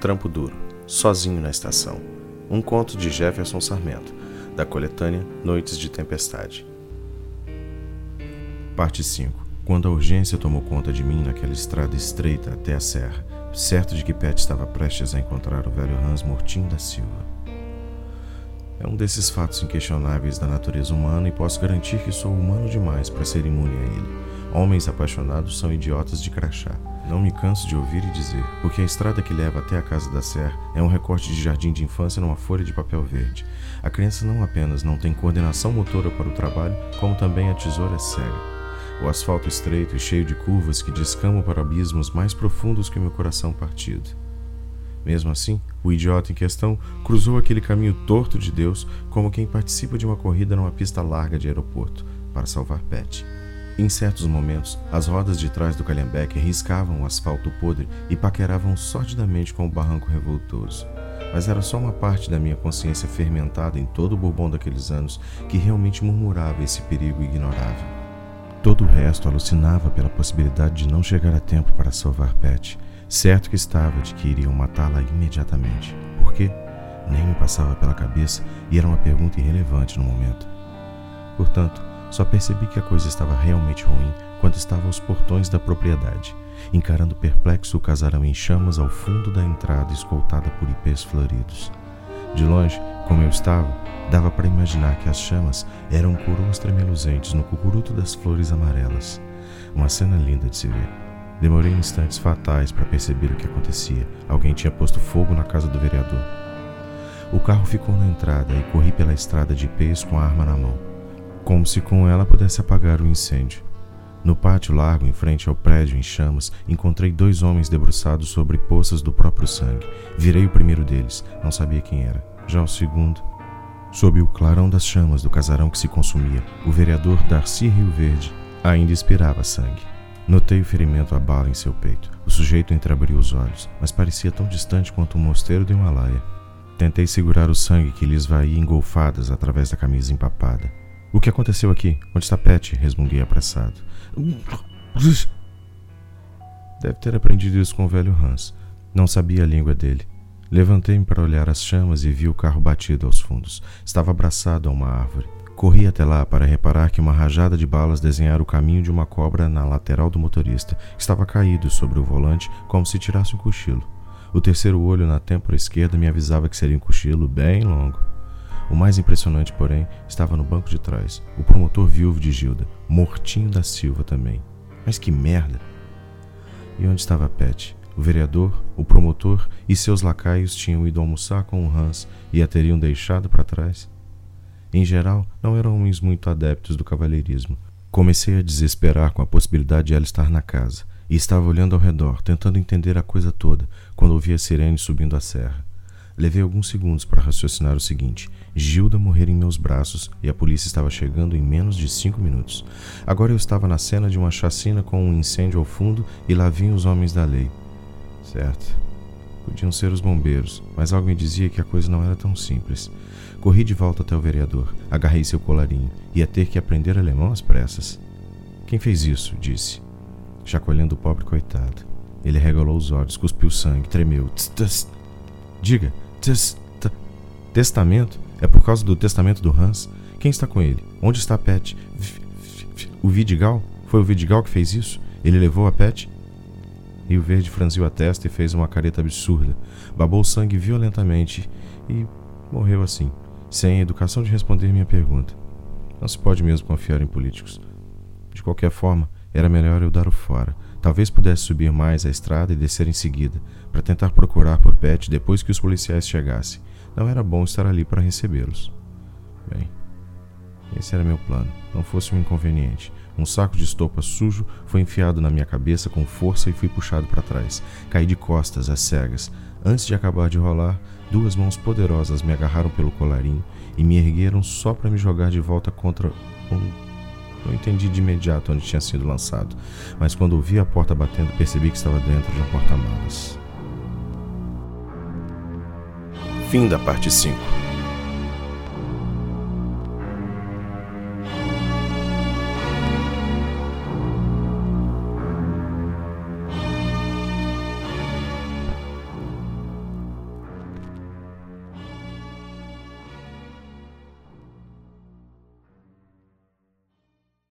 Trampo Duro, Sozinho na Estação. Um conto de Jefferson Sarmento, da coletânea Noites de Tempestade. Parte 5. Quando a urgência tomou conta de mim naquela estrada estreita até a serra, certo de que Pet estava prestes a encontrar o velho Hans Mortinho da Silva. É um desses fatos inquestionáveis da natureza humana e posso garantir que sou humano demais para ser imune a ele. Homens apaixonados são idiotas de crachá. Não me canso de ouvir e dizer, porque a estrada que leva até a casa da serra é um recorte de jardim de infância numa folha de papel verde. A criança não apenas não tem coordenação motora para o trabalho, como também a tesoura é cega. O asfalto estreito e cheio de curvas que descamam para abismos mais profundos que o meu coração partido. Mesmo assim, o idiota em questão cruzou aquele caminho torto de Deus como quem participa de uma corrida numa pista larga de aeroporto para salvar Pet. Em certos momentos, as rodas de trás do Calhambeque riscavam o asfalto podre e paqueravam sordidamente com o barranco revoltoso. Mas era só uma parte da minha consciência fermentada em todo o bourbon daqueles anos que realmente murmurava esse perigo ignorável. Todo o resto alucinava pela possibilidade de não chegar a tempo para salvar Pet, certo que estava de que iriam matá-la imediatamente. Por quê? Nem me passava pela cabeça e era uma pergunta irrelevante no momento. Portanto, só percebi que a coisa estava realmente ruim quando estava aos portões da propriedade, encarando perplexo o casarão em chamas ao fundo da entrada escoltada por ipês floridos. De longe, como eu estava, dava para imaginar que as chamas eram coroas tremeluzentes no cucuruto das flores amarelas. Uma cena linda de se ver. Demorei instantes fatais para perceber o que acontecia. Alguém tinha posto fogo na casa do vereador. O carro ficou na entrada e corri pela estrada de pés com a arma na mão como se com ela pudesse apagar o incêndio. No pátio largo, em frente ao prédio em chamas, encontrei dois homens debruçados sobre poças do próprio sangue. Virei o primeiro deles, não sabia quem era. Já o segundo. Sob o clarão das chamas do casarão que se consumia, o vereador Darcy Rio Verde ainda expirava sangue. Notei o ferimento à bala em seu peito. O sujeito entreabriu os olhos, mas parecia tão distante quanto um mosteiro do Himalaia. Tentei segurar o sangue que lhe esvaía engolfadas através da camisa empapada. O que aconteceu aqui? Onde está Pet? resmunguei apressado. Deve ter aprendido isso com o velho Hans. Não sabia a língua dele. Levantei-me para olhar as chamas e vi o carro batido aos fundos. Estava abraçado a uma árvore. Corri até lá para reparar que uma rajada de balas desenhara o caminho de uma cobra na lateral do motorista, estava caído sobre o volante como se tirasse um cochilo. O terceiro olho na têmpora esquerda me avisava que seria um cochilo bem longo. O mais impressionante, porém, estava no banco de trás, o promotor viúvo de Gilda, Mortinho da Silva também. Mas que merda! E onde estava Pet? O vereador, o promotor e seus lacaios tinham ido almoçar com o Hans e a teriam deixado para trás? Em geral, não eram homens muito adeptos do cavalheirismo. Comecei a desesperar com a possibilidade de ela estar na casa, e estava olhando ao redor, tentando entender a coisa toda, quando ouvi a sirene subindo a serra. Levei alguns segundos para raciocinar o seguinte: Gilda morrer em meus braços e a polícia estava chegando em menos de cinco minutos. Agora eu estava na cena de uma chacina com um incêndio ao fundo e lá vinham os homens da lei. Certo. Podiam ser os bombeiros, mas algo me dizia que a coisa não era tão simples. Corri de volta até o vereador, agarrei seu colarinho. Ia ter que aprender alemão às pressas. Quem fez isso? disse, chacoalhando o pobre coitado. Ele regalou os olhos, cuspiu sangue, tremeu. Tss, tss. Diga, testamento? É por causa do testamento do Hans? Quem está com ele? Onde está a Pet? O Vidigal? Foi o Vidigal que fez isso? Ele levou a Pet? Rio Verde franziu a testa e fez uma careta absurda. Babou sangue violentamente e morreu assim, sem a educação de responder minha pergunta. Não se pode mesmo confiar em políticos. De qualquer forma, era melhor eu dar o fora. Talvez pudesse subir mais a estrada e descer em seguida, para tentar procurar por Pet depois que os policiais chegassem. Não era bom estar ali para recebê-los. Bem, esse era meu plano. Não fosse um inconveniente. Um saco de estopa sujo foi enfiado na minha cabeça com força e fui puxado para trás. Caí de costas, às cegas. Antes de acabar de rolar, duas mãos poderosas me agarraram pelo colarinho e me ergueram só para me jogar de volta contra um não entendi de imediato onde tinha sido lançado, mas quando ouvi a porta batendo, percebi que estava dentro de um porta-malas. Fim da parte 5.